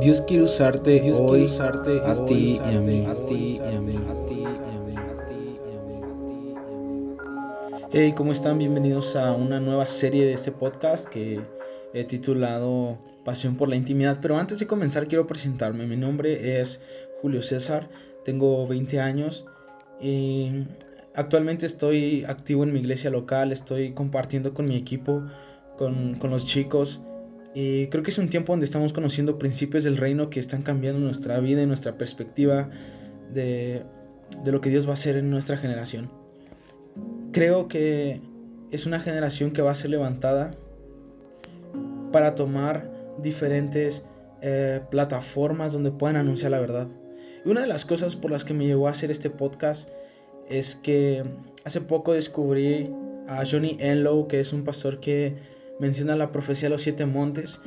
Dios quiere usarte Dios hoy, quiere usarte a ti y a mí, a ti y a mí, a ti y a mí, a ti y a mí, a ti y a mí. Hey, ¿cómo están? Bienvenidos a una nueva serie de este podcast que he titulado Pasión por la Intimidad. Pero antes de comenzar quiero presentarme. Mi nombre es Julio César, tengo 20 años y actualmente estoy activo en mi iglesia local, estoy compartiendo con mi equipo, con, con los chicos y creo que es un tiempo donde estamos conociendo principios del reino que están cambiando nuestra vida y nuestra perspectiva de, de lo que Dios va a hacer en nuestra generación. Creo que es una generación que va a ser levantada para tomar diferentes eh, plataformas donde puedan anunciar la verdad. Y una de las cosas por las que me llevó a hacer este podcast es que hace poco descubrí a Johnny Enlow, que es un pastor que menciona la profecía de los siete montes.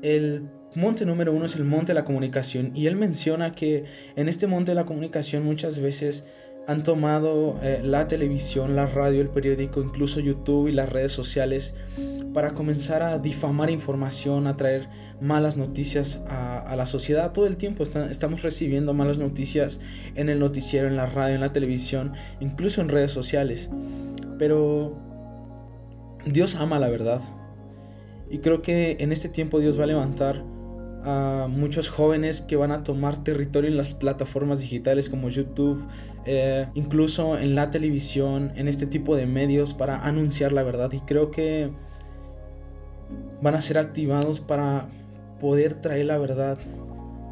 El monte número uno es el monte de la comunicación y él menciona que en este monte de la comunicación muchas veces han tomado eh, la televisión, la radio, el periódico, incluso YouTube y las redes sociales para comenzar a difamar información, a traer malas noticias a, la sociedad. Todo el tiempo estamos recibiendo malas noticias en el noticiero, en la radio, en la televisión, incluso en redes sociales. Pero Dios ama la verdad. Y creo que en este tiempo Dios va a levantar a muchos jóvenes que van a tomar territorio en las plataformas digitales como YouTube, eh, incluso en la televisión, en este tipo de medios para anunciar la verdad. Y creo que van a ser activados para poder traer la verdad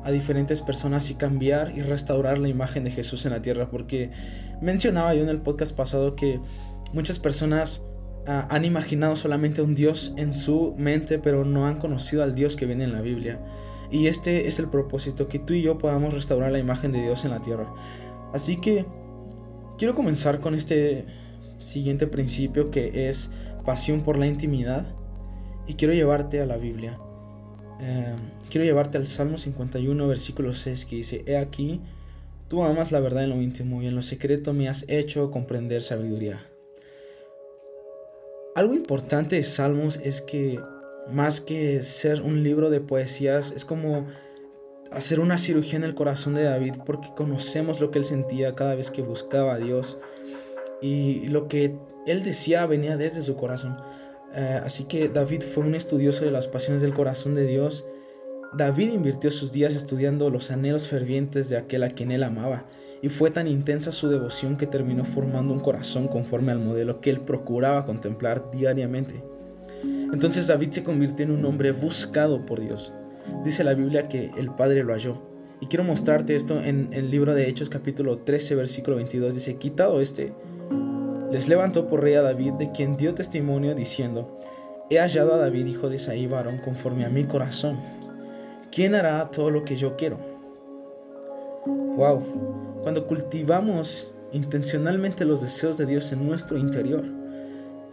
a diferentes personas y cambiar y restaurar la imagen de Jesús en la tierra. Porque mencionaba yo en el podcast pasado que muchas personas han imaginado solamente un Dios en su mente, pero no han conocido al Dios que viene en la Biblia. Y este es el propósito, que tú y yo podamos restaurar la imagen de Dios en la tierra. Así que quiero comenzar con este siguiente principio que es pasión por la intimidad. Y quiero llevarte a la Biblia. Em, quiero llevarte al Salmo 51, versículo 6, que dice, He aquí, tú amas la verdad en lo íntimo y en lo secreto me has hecho comprender sabiduría. Algo importante de Salmos es que más que ser un libro de poesías, es como hacer una cirugía en el corazón de David porque conocemos lo que él sentía cada vez que buscaba a Dios y lo que él decía venía desde su corazón. Eh, así que David fue un estudioso de las pasiones del corazón de Dios. David invirtió sus días estudiando los anhelos fervientes de aquel a quien él amaba y fue tan intensa su devoción que terminó formando un corazón conforme al modelo que él procuraba contemplar diariamente. Entonces David se convirtió en un hombre buscado por Dios. Dice la Biblia que el Padre lo halló. Y quiero mostrarte esto en el libro de Hechos capítulo 13 versículo 22. Dice, quitado este, les levantó por rey a David, de quien dio testimonio diciendo, he hallado a David, hijo de Isaí, varón, conforme a mi corazón. ¿Quién hará todo lo que yo quiero? Wow, cuando cultivamos intencionalmente los deseos de Dios en nuestro interior,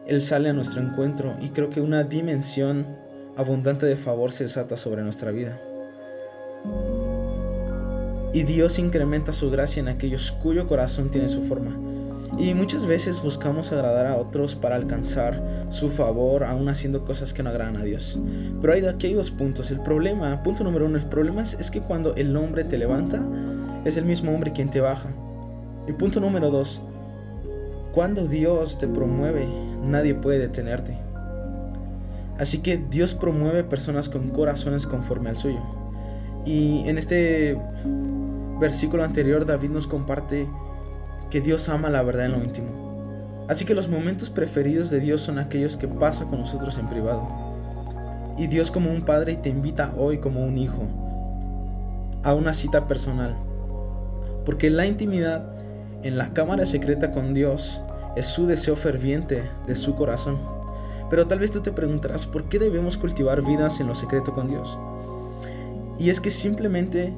Él sale a nuestro encuentro y creo que una dimensión abundante de favor se desata sobre nuestra vida. Y Dios incrementa su gracia en aquellos cuyo corazón tiene su forma. Y muchas veces buscamos agradar a otros para alcanzar su favor, aún haciendo cosas que no agradan a Dios. Pero hay, aquí hay dos puntos. El problema, punto número uno, el problema es, es que cuando el hombre te levanta, es el mismo hombre quien te baja. Y punto número dos, cuando Dios te promueve, nadie puede detenerte. Así que Dios promueve personas con corazones conforme al suyo. Y en este versículo anterior David nos comparte que Dios ama la verdad en lo íntimo. Así que los momentos preferidos de Dios son aquellos que pasa con nosotros en privado. Y Dios como un padre te invita hoy como un hijo a una cita personal porque la intimidad en la cámara secreta con Dios es su deseo ferviente de su corazón. Pero tal vez tú te preguntarás, ¿por qué debemos cultivar vidas en lo secreto con Dios? Y es que simplemente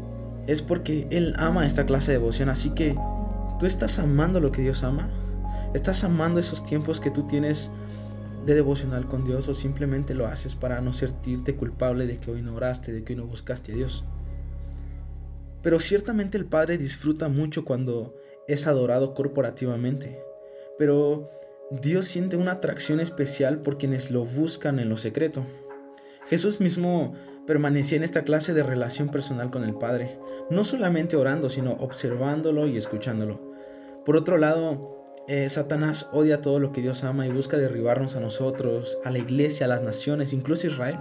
es porque Él ama esta clase de devoción. Así que, ¿tú estás amando lo que Dios ama? ¿Estás amando esos tiempos que tú tienes de devocional con Dios o simplemente lo haces para no sentirte culpable de que hoy no oraste, de que hoy no buscaste a Dios? Pero ciertamente el Padre disfruta mucho cuando es adorado corporativamente. Pero Dios siente una atracción especial por quienes lo buscan en lo secreto. Jesús mismo permanecía en esta clase de relación personal con el Padre, no solamente orando, sino observándolo y escuchándolo. Por otro lado, eh, Satanás odia todo lo que Dios ama y busca derribarnos a nosotros, a la iglesia, a las naciones, incluso a Israel.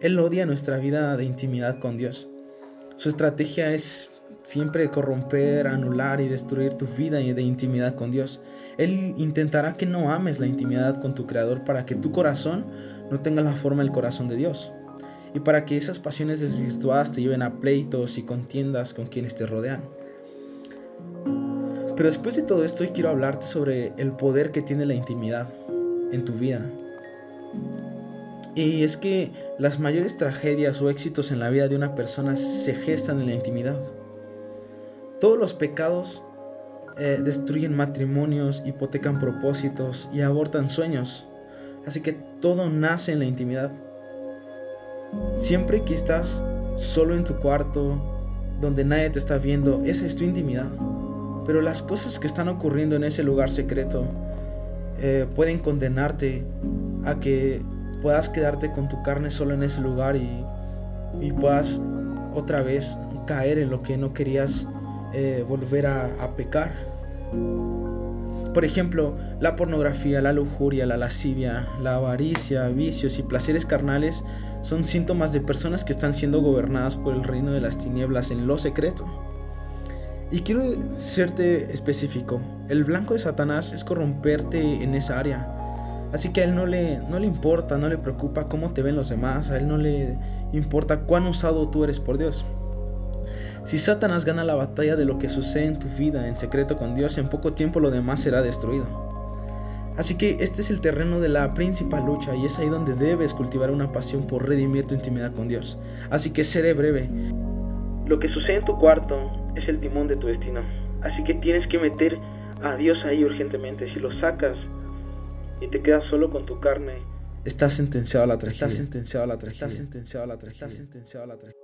Él odia nuestra vida de intimidad con Dios. Su estrategia es siempre corromper, anular y destruir tu vida de intimidad con Dios. Él intentará que no ames la intimidad con tu Creador para que tu corazón no tenga la forma del corazón de Dios. Y para que esas pasiones desvirtuadas te lleven a pleitos y contiendas con quienes te rodean. Pero después de todo esto, hoy quiero hablarte sobre el poder que tiene la intimidad en tu vida. Y es que las mayores tragedias o éxitos en la vida de una persona se gestan en la intimidad. Todos los pecados eh, destruyen matrimonios, hipotecan propósitos y abortan sueños. Así que todo nace en la intimidad. Siempre que estás solo en tu cuarto, donde nadie te está viendo, esa es tu intimidad. Pero las cosas que están ocurriendo en ese lugar secreto eh, pueden condenarte a que puedas quedarte con tu carne solo en ese lugar y, puedas otra vez caer en lo que no querías eh, volver a pecar. Por ejemplo, la pornografía, la lujuria, la lascivia, la avaricia, vicios y placeres carnales son síntomas de personas que están siendo gobernadas por el reino de las tinieblas en lo secreto. Y quiero serte específico, el blanco de Satanás es corromperte en esa área. Así que a él no le, no le importa, no le preocupa cómo te ven los demás, a él no le importa cuán usado tú eres por Dios. Si Satanás gana la batalla de lo que sucede en tu vida en secreto con Dios, en poco tiempo lo demás será destruido. Así que este es el terreno de la principal lucha y es ahí donde debes cultivar una pasión por redimir tu intimidad con Dios. Así que seré breve. Lo que sucede en tu cuarto es el timón de tu destino. Así que tienes que meter a Dios ahí urgentemente. Si lo sacas y te quedas solo con tu carne, estás sentenciado a la tragedia. Estás sentenciado a la tragedia. Estás sentenciado a la tragedia. Estás sentenciado a la tragedia.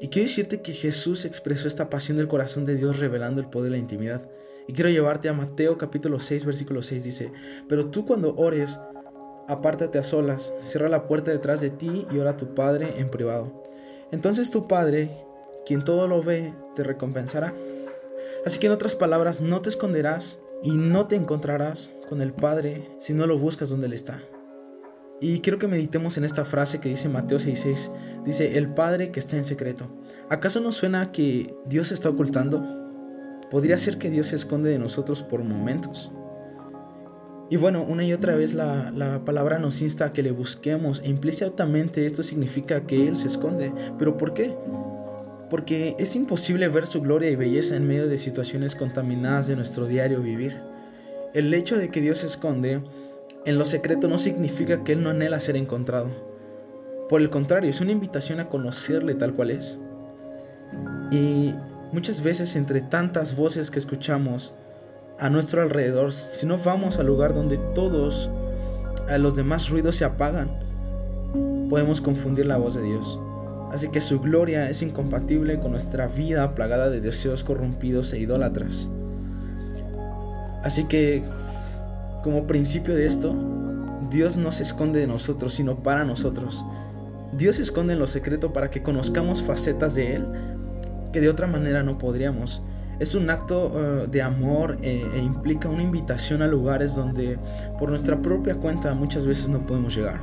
Y quiero decirte que Jesús expresó esta pasión del corazón de Dios revelando el poder de la intimidad. Y quiero llevarte a Mateo capítulo 6, versículo 6 dice, pero tú cuando ores, apártate a solas, cierra la puerta detrás de ti y ora a tu Padre en privado. Entonces tu Padre, quien todo lo ve, te recompensará. Así que en otras palabras, no te esconderás y no te encontrarás con el Padre si no lo buscas donde Él está. Y quiero que meditemos en esta frase que dice Mateo 6:6. Dice, el Padre que está en secreto. ¿Acaso no suena que Dios está ocultando? Podría ser que Dios se esconde de nosotros por momentos. Y bueno, una y otra vez la, la, palabra nos insta a que le busquemos e implícitamente esto significa que Él se esconde. ¿Pero por qué? Porque es imposible ver su gloria y belleza en medio de situaciones contaminadas de nuestro diario vivir. El hecho de que Dios se esconde en lo secreto no significa que Él no anhela ser encontrado. Por el contrario, es una invitación a conocerle tal cual es. Y muchas veces entre tantas voces que escuchamos a nuestro alrededor, si no vamos al lugar donde todos los demás ruidos se apagan, podemos confundir la voz de Dios. Así que su gloria es incompatible con nuestra vida plagada de deseos corrompidos e idólatras. Así que como principio de esto, Dios no se esconde de nosotros, sino para nosotros. Dios se esconde en lo secreto para que conozcamos facetas de Él que de otra manera no podríamos. Es un acto eh, de amor eh, e implica una invitación a lugares donde por nuestra propia cuenta muchas veces no podemos llegar.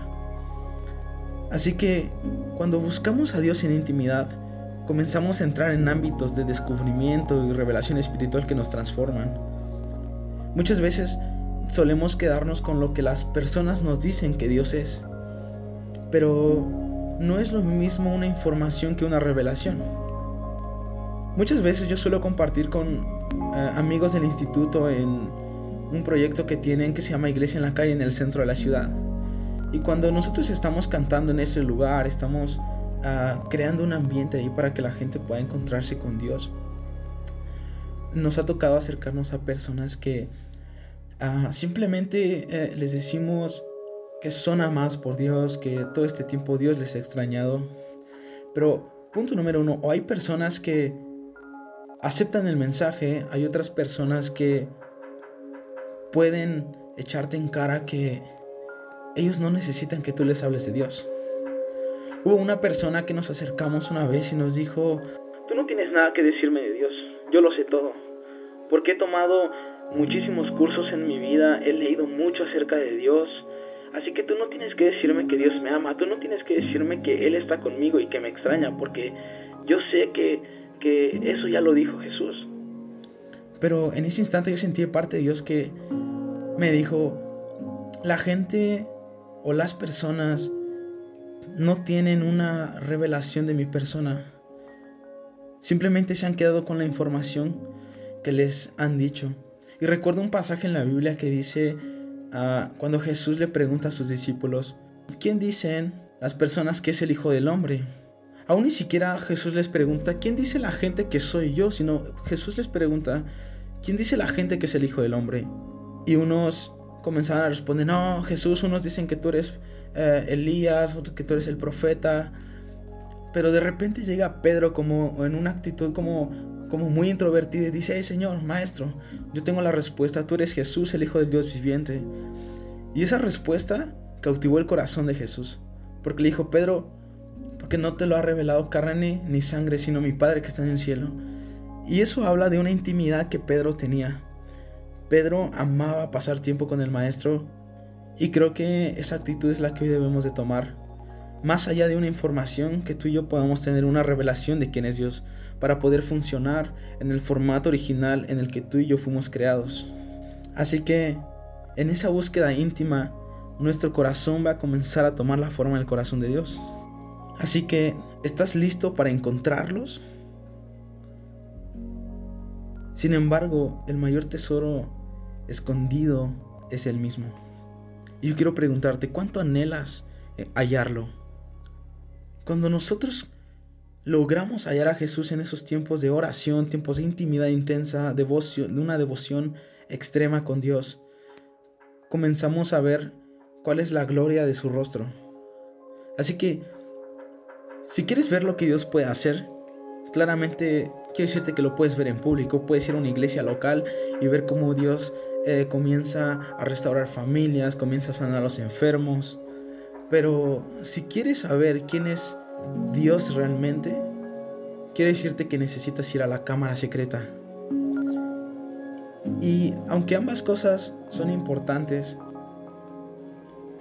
Así que cuando buscamos a Dios en intimidad, comenzamos a entrar en ámbitos de descubrimiento y revelación espiritual que nos transforman. Muchas veces solemos quedarnos con lo que las personas nos dicen que Dios es. Pero no es lo mismo una información que una revelación. Muchas veces yo suelo compartir con eh, amigos del instituto en un proyecto que tienen que se llama Iglesia en la calle en el centro de la ciudad. Y cuando nosotros estamos cantando en ese lugar, estamos ah, creando un ambiente ahí para que la gente pueda encontrarse con Dios. Nos ha tocado acercarnos a personas que Ah, simplemente eh, les decimos que son amados por Dios, que todo este tiempo Dios les ha extrañado. Pero punto número uno, o hay personas que aceptan el mensaje, hay otras personas que pueden echarte en cara que ellos no necesitan que tú les hables de Dios. Hubo una persona que nos acercamos una vez y nos dijo, tú no tienes nada que decirme de Dios, yo lo sé todo, porque he tomado muchísimos cursos en mi vida, he leído mucho acerca de Dios, así que tú no tienes que decirme que Dios me ama, tú no tienes que decirme que Él está conmigo y que me extraña, porque yo sé que, que eso ya lo dijo Jesús. Pero en ese instante yo sentí parte de Dios que me dijo, la gente o las personas no tienen una revelación de mi persona. Simplemente se han quedado con la información que les han dicho. Y recuerdo un pasaje en la Biblia que dice, ah, cuando Jesús le pregunta a sus discípulos, ¿quién dicen las personas que es el Hijo del Hombre? Aún ni siquiera Jesús les pregunta, ¿quién dice la gente que soy yo? Sino Jesús les pregunta, ¿quién dice la gente que es el Hijo del Hombre? Y unos comenzaban a responder, no, Jesús, unos dicen que tú eres eh, Elías, otros que tú eres el profeta. Pero de repente llega Pedro como en una actitud como, como muy introvertida y dice, ay Señor, Maestro, yo tengo la respuesta, tú eres Jesús, el Hijo del Dios viviente. Y esa respuesta cautivó el corazón de Jesús, porque le dijo, Pedro, porque no te lo ha revelado carne ni sangre, sino mi Padre que está en el cielo. Y eso habla de una intimidad que Pedro tenía. Pedro amaba pasar tiempo con el maestro y creo que esa actitud es la que hoy debemos de tomar. Más allá de una información, que tú y yo podamos tener una revelación de quién es Dios para poder funcionar en el formato original en el que tú y yo fuimos creados. Así que en esa búsqueda íntima, nuestro corazón va a comenzar a tomar la forma del corazón de Dios. Así que, ¿estás listo para encontrarlos? Sin embargo, el mayor tesoro escondido es el mismo. Y yo quiero preguntarte, ¿cuánto anhelas eh, hallarlo? Cuando nosotros logramos hallar a Jesús en esos tiempos de oración, tiempos de intimidad intensa, devoción, de una devoción extrema con Dios, comenzamos a ver cuál es la gloria de su rostro. Así que, si quieres ver lo que Dios puede hacer, claramente quiero decirte que lo puedes ver en público, puedes ir a una iglesia local y ver cómo Dios eh, comienza a restaurar familias, comienza a sanar a los enfermos. Pero si quieres saber quién es Dios realmente, quiero decirte que necesitas ir a la cámara secreta. Y aunque ambas cosas son importantes,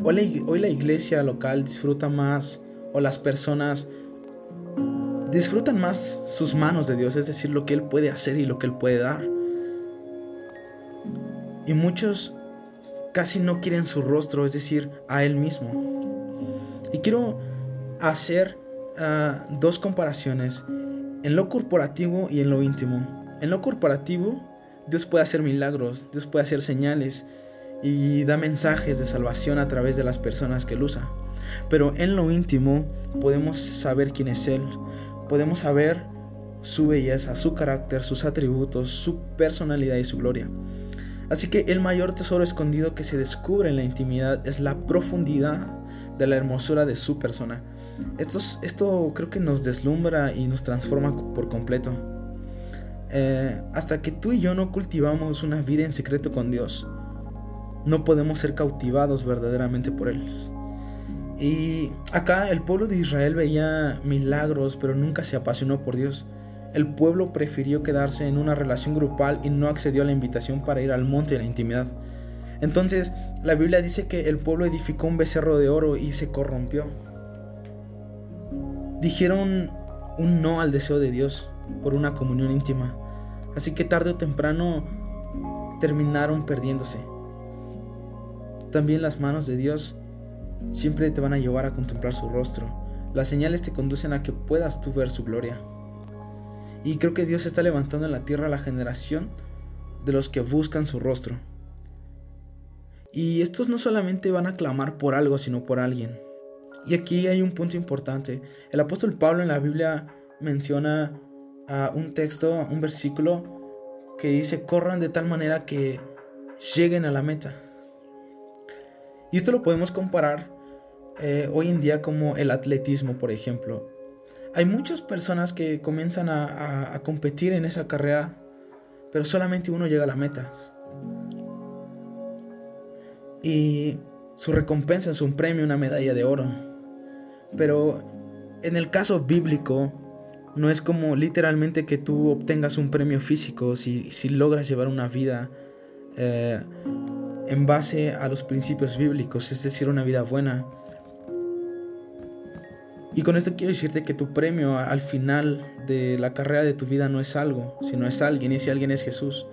hoy la iglesia local disfruta más, o las personas disfrutan más sus manos de Dios, es decir, lo que Él puede hacer y lo que Él puede dar. Y muchos casi no quieren su rostro, es decir, a Él mismo. Y quiero hacer dos comparaciones, en lo corporativo y en lo íntimo. En lo corporativo, Dios puede hacer milagros, Dios puede hacer señales y da mensajes de salvación a través de las personas que Él usa. Pero en lo íntimo podemos saber quién es Él, podemos saber su belleza, su carácter, sus atributos, su personalidad y su gloria. Así que el mayor tesoro escondido que se descubre en la intimidad es la profundidad de la hermosura de su persona. Esto, esto creo que nos deslumbra y nos transforma por completo. Eh, hasta que tú y yo no cultivamos una vida en secreto con Dios, no podemos ser cautivados verdaderamente por Él. Y acá el pueblo de Israel veía milagros, pero nunca se apasionó por Dios. El pueblo prefirió quedarse en una relación grupal y no accedió a la invitación para ir al monte de la intimidad. Entonces, la Biblia dice que el pueblo edificó un becerro de oro y se corrompió. Dijeron un no al deseo de Dios por una comunión íntima. Así que tarde o temprano terminaron perdiéndose. También las manos de Dios siempre te van a llevar a contemplar su rostro. Las señales te conducen a que puedas tú ver su gloria. Y creo que Dios está levantando en la tierra la generación de los que buscan su rostro. Y estos no solamente van a clamar por algo, sino por alguien. Y aquí hay un punto importante. El apóstol Pablo en la Biblia menciona a un texto, un versículo que dice, corran de tal manera que lleguen a la meta. Y esto lo podemos comparar eh, hoy en día como el atletismo, por ejemplo. Hay muchas personas que comienzan a, competir en esa carrera, pero solamente uno llega a la meta. Y su recompensa es un premio, una medalla de oro. Pero en el caso bíblico, no es como literalmente que tú obtengas un premio físico si, si logras llevar una vida eh, en base a los principios bíblicos, es decir, una vida buena. Y con esto quiero decirte que tu premio al final de la carrera de tu vida no es algo, sino es alguien, y ese alguien es Jesús.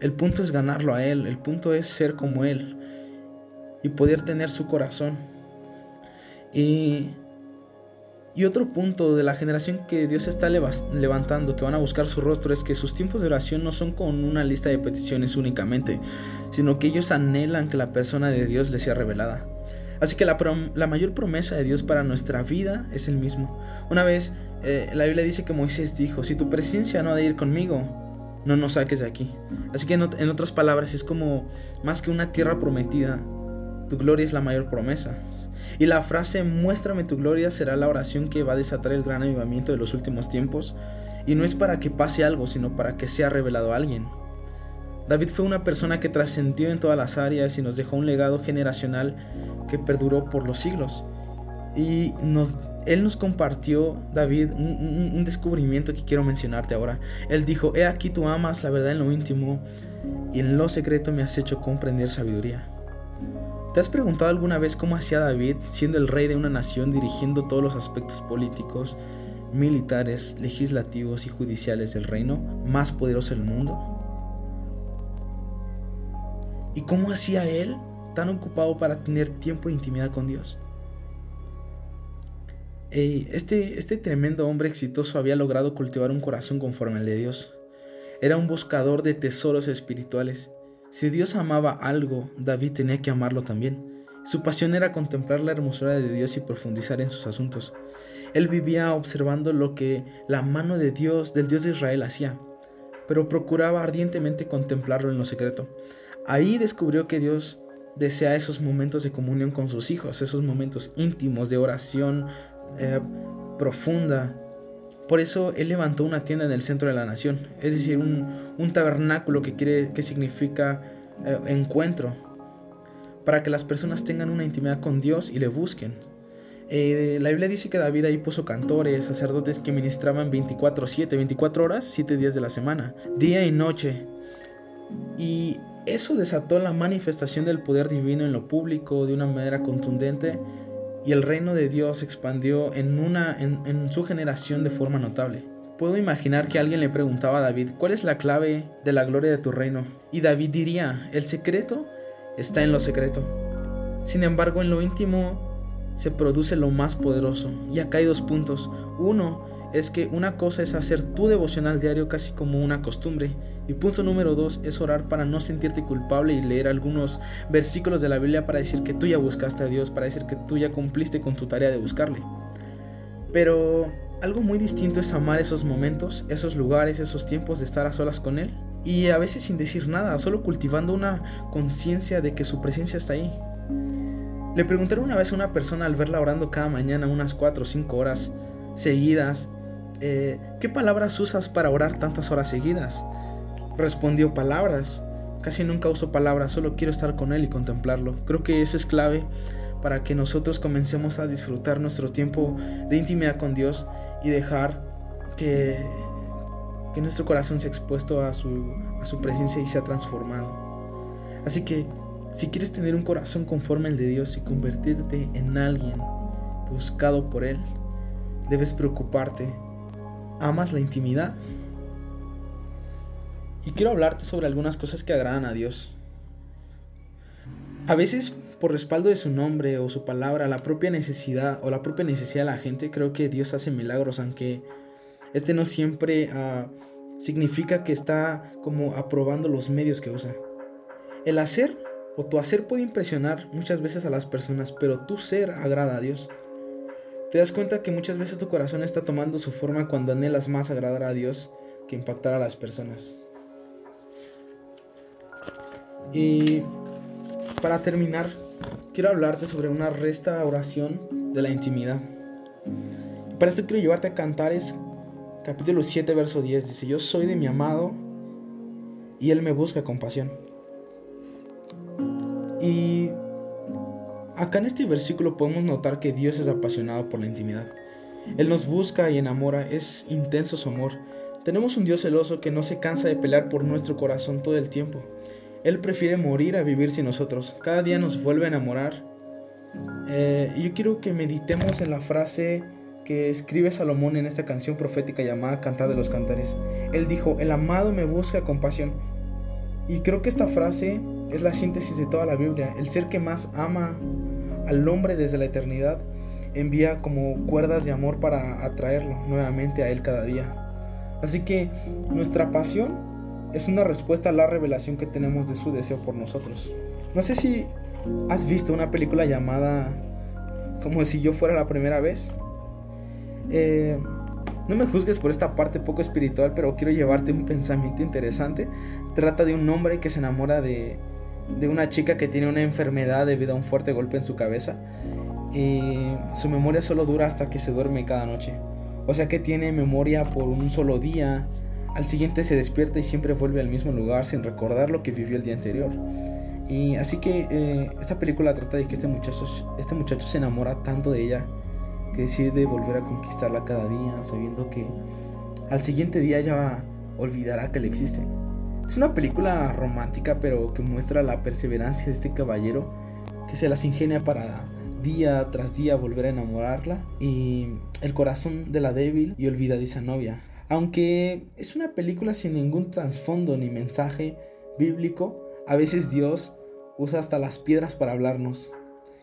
El punto es ganarlo a Él, el punto es ser como Él y poder tener su corazón. Y, otro punto de la generación que Dios está levantando, que van a buscar su rostro, es que sus tiempos de oración no son con una lista de peticiones únicamente, sino que ellos anhelan que la persona de Dios les sea revelada. Así que la, mayor promesa de Dios para nuestra vida es el mismo. Una vez eh, la Biblia dice que Moisés dijo, si tu presencia no ha de ir conmigo, no nos saques de aquí. Así que en otras palabras es como más que una tierra prometida, tu gloria es la mayor promesa. Y la frase muéstrame tu gloria será la oración que va a desatar el gran avivamiento de los últimos tiempos. Y no es para que pase algo, sino para que sea revelado a alguien. David fue una persona que trascendió en todas las áreas y nos dejó un legado generacional que perduró por los siglos. Y nos, él nos compartió, David, un, descubrimiento que quiero mencionarte ahora. Él dijo, he aquí tú amas la verdad en lo íntimo y en lo secreto me has hecho comprender sabiduría. ¿Te has preguntado alguna vez cómo hacía David, siendo el rey de una nación, dirigiendo todos los aspectos políticos, militares, legislativos y judiciales del reino más poderoso del mundo? ¿Y cómo hacía él tan ocupado para tener tiempo de intimidad con Dios? Este, este tremendo hombre exitoso había logrado cultivar un corazón conforme al de Dios. Era un buscador de tesoros espirituales. Si Dios amaba algo, David tenía que amarlo también. Su pasión era contemplar la hermosura de Dios y profundizar en sus asuntos. Él vivía observando lo que la mano de Dios, del Dios de Israel, hacía, pero procuraba ardientemente contemplarlo en lo secreto. Ahí descubrió que Dios desea esos momentos de comunión con sus hijos, esos momentos íntimos de oración eh, profunda. Por eso Él levantó una tienda en el centro de la nación, es decir, un, tabernáculo que, quiere, que significa eh, encuentro, para que las personas tengan una intimidad con Dios y le busquen. Eh, la Biblia dice que David ahí puso cantores, sacerdotes que ministraban 24/7, 24 horas, 7 días de la semana, día y noche. Y eso desató la manifestación del poder divino en lo público de una manera contundente y el reino de Dios expandió en, una, en, su generación de forma notable. Puedo imaginar que alguien le preguntaba a David, ¿cuál es la clave de la gloria de tu reino? Y David diría, el secreto está en lo secreto. Sin embargo, en lo íntimo se produce lo más poderoso. Y acá hay dos puntos. Uno es que una cosa es hacer tu devocional diario casi como una costumbre. Y punto número dos es orar para no sentirte culpable y leer algunos versículos de la Biblia para decir que tú ya buscaste a Dios, para decir que tú ya cumpliste con tu tarea de buscarle. Pero algo muy distinto es amar esos momentos, esos lugares, esos tiempos de estar a solas con Él. Y a veces sin decir nada, solo cultivando una conciencia de que su presencia está ahí. Le preguntaron una vez a una persona al verla orando cada mañana unas 4 o 5 horas seguidas eh, ¿qué palabras usas para orar tantas horas seguidas? Respondió palabras. Casi nunca uso palabras, solo quiero estar con Él y contemplarlo. Creo que eso es clave para que nosotros comencemos a disfrutar nuestro tiempo de intimidad con Dios y dejar que, nuestro corazón sea expuesto a su presencia y sea transformado. Así que si quieres tener un corazón conforme al de Dios y convertirte en alguien buscado por Él, debes preocuparte ¿Amas la intimidad? Y quiero hablarte sobre algunas cosas que agradan a Dios. A veces, por respaldo de su nombre o su palabra, la propia necesidad o la propia necesidad de la gente, creo que Dios hace milagros, aunque este no siempre ah, significa que está como aprobando los medios que usa. El hacer o tu hacer puede impresionar muchas veces a las personas, pero tu ser agrada a Dios. Te das cuenta que muchas veces tu corazón está tomando su forma cuando anhelas más agradar a Dios que impactar a las personas. Y para terminar, quiero hablarte sobre una restauración de la intimidad. Para esto quiero llevarte a Cantares capítulo 7 verso 10. Dice, yo soy de mi amado y él me busca con pasión. Y Acá en este versículo podemos notar que Dios es apasionado por la intimidad. Él nos busca y enamora, es intenso su amor. Tenemos un Dios celoso que no se cansa de pelear por nuestro corazón todo el tiempo. Él prefiere morir a vivir sin nosotros. Cada día nos vuelve a enamorar. Eh, yo quiero que meditemos en la frase que escribe Salomón en esta canción profética llamada Cantar de los Cantares. Él dijo, el amado me busca con pasión. Y creo que esta frase es la síntesis de toda la Biblia. El ser que más ama al hombre desde la eternidad envía como cuerdas de amor para atraerlo nuevamente a él cada día. Así que nuestra pasión es una respuesta a la revelación que tenemos de su deseo por nosotros. No sé si has visto una película llamada Como si yo fuera la primera vez. Eh, no me juzgues por esta parte poco espiritual, pero quiero llevarte un pensamiento interesante. Trata de un hombre que se enamora de, de una chica que tiene una enfermedad debido a un fuerte golpe en su cabeza. Y su memoria solo dura hasta que se duerme cada noche. O sea que tiene memoria por un solo día. Al siguiente se despierta y siempre vuelve al mismo lugar sin recordar lo que vivió el día anterior. Y así que eh, esta película trata de que este muchacho, este muchacho se enamora tanto de ella que decide volver a conquistarla cada día, sabiendo que al siguiente día ya olvidará que le existe. Es una película romántica, pero que muestra la perseverancia de este caballero que se las ingenia para día tras día volver a enamorarla y el corazón de la débil y olvidadiza novia. Aunque es una película sin ningún trasfondo ni mensaje bíblico, a veces Dios usa hasta las piedras para hablarnos.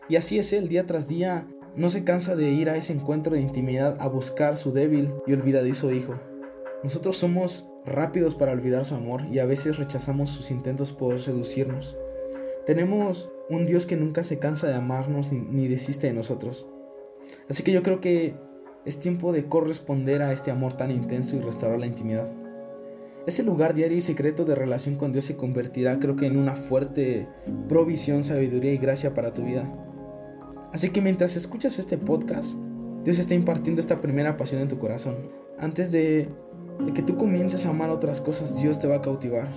Y así es Él, día tras día no se cansa de ir a ese encuentro de intimidad a buscar su débil y olvidadizo hijo. Nosotros somos rápidos para olvidar su amor y a veces rechazamos sus intentos por seducirnos. Tenemos un Dios que nunca se cansa de amarnos ni, desiste de nosotros. Así que yo creo que es tiempo de corresponder a este amor tan intenso y restaurar la intimidad. Ese lugar diario y secreto de relación con Dios se convertirá creo que en una fuerte provisión, sabiduría y gracia para tu vida. Así que mientras escuchas este podcast, Dios está impartiendo esta primera pasión en tu corazón. Antes de, que tú comiences a amar otras cosas, Dios te va a cautivar.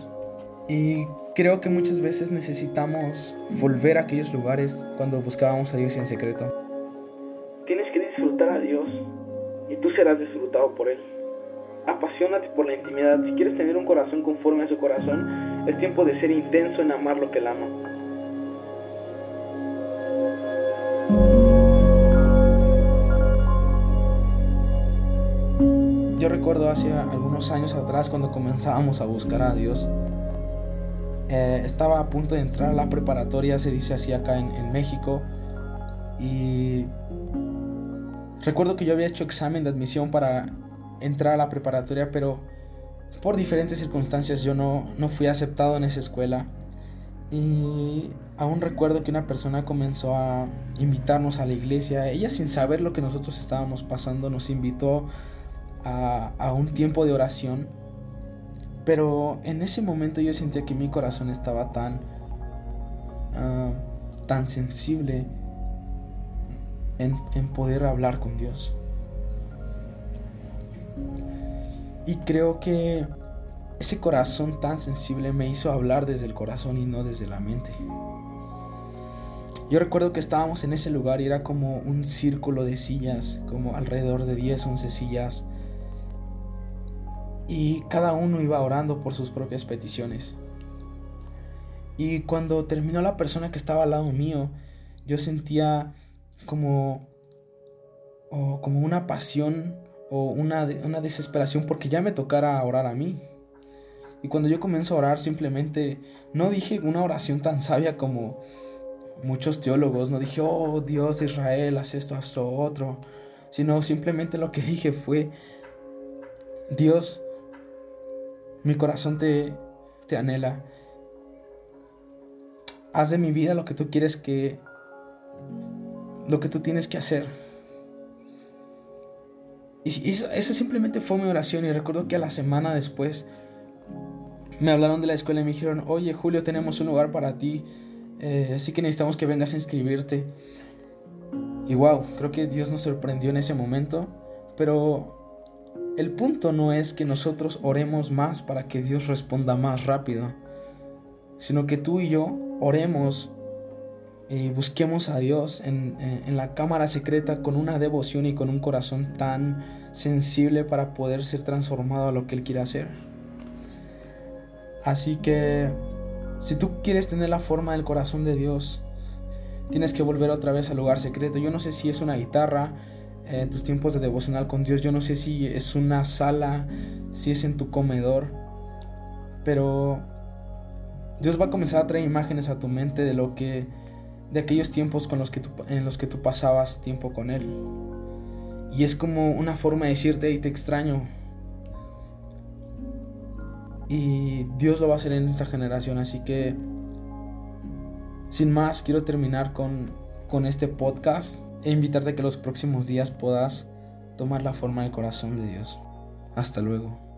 Y creo que muchas veces necesitamos volver a aquellos lugares cuando buscábamos a Dios en secreto. Tienes que disfrutar a Dios y tú serás disfrutado por Él. Apasionate por la intimidad. Si quieres tener un corazón conforme a su corazón, es tiempo de ser intenso en amar lo que Él ama. Yo recuerdo hace algunos años atrás cuando comenzábamos a buscar a Dios, eh, estaba a punto de entrar a la preparatoria, se dice así acá en, en México, y recuerdo que yo había hecho examen de admisión para entrar a la preparatoria, pero por diferentes circunstancias yo no, no fui aceptado en esa escuela. Y aún recuerdo que una persona comenzó a invitarnos a la iglesia. Ella sin saber lo que nosotros estábamos pasando nos invitó a, un tiempo de oración. Pero en ese momento yo sentía que mi corazón estaba tan, ah, tan sensible en, en poder hablar con Dios. Y creo que ese corazón tan sensible me hizo hablar desde el corazón y no desde la mente. Yo recuerdo que estábamos en ese lugar y era como un círculo de sillas, como alrededor de 10, 11 sillas y cada uno iba orando por sus propias peticiones. Y cuando terminó la persona que estaba al lado mío, yo sentía como, como una pasión o una, una desesperación porque ya me tocara orar a mí. Y cuando yo comencé a orar simplemente no dije una oración tan sabia como muchos teólogos, no dije, oh Dios Israel, haz esto, haz lo otro, sino simplemente lo que dije fue, Dios, mi corazón te, te anhela. Haz de mi vida lo que tú quieres que... Lo que tú tienes que hacer. Y esa simplemente fue mi oración y recuerdo que a la semana después me hablaron de la escuela y me dijeron, oye Julio, tenemos un lugar para ti, eh, así que necesitamos que vengas a inscribirte. Y wow, creo que Dios nos sorprendió en ese momento, pero el punto no es que nosotros oremos más para que Dios responda más rápido, sino que tú y yo oremos y busquemos a Dios en, en, la cámara secreta con una devoción y con un corazón tan sensible para poder ser transformado a lo que Él quiere hacer. Así que si tú quieres tener la forma del corazón de Dios, tienes que volver otra vez al lugar secreto. Yo no sé si es una guitarra en tus tiempos de devocional con Dios, yo no sé si es una sala, si es en tu comedor, pero Dios va a comenzar a traer imágenes a tu mente de lo que de aquellos tiempos con los que en los que tú pasabas tiempo con Él. Y es como una forma de decirte, y te extraño. Y Dios lo va a hacer en esta generación, así que sin más, quiero terminar con, con este podcast e invitarte a que los próximos días puedas tomar la forma del corazón de Dios. Hasta luego.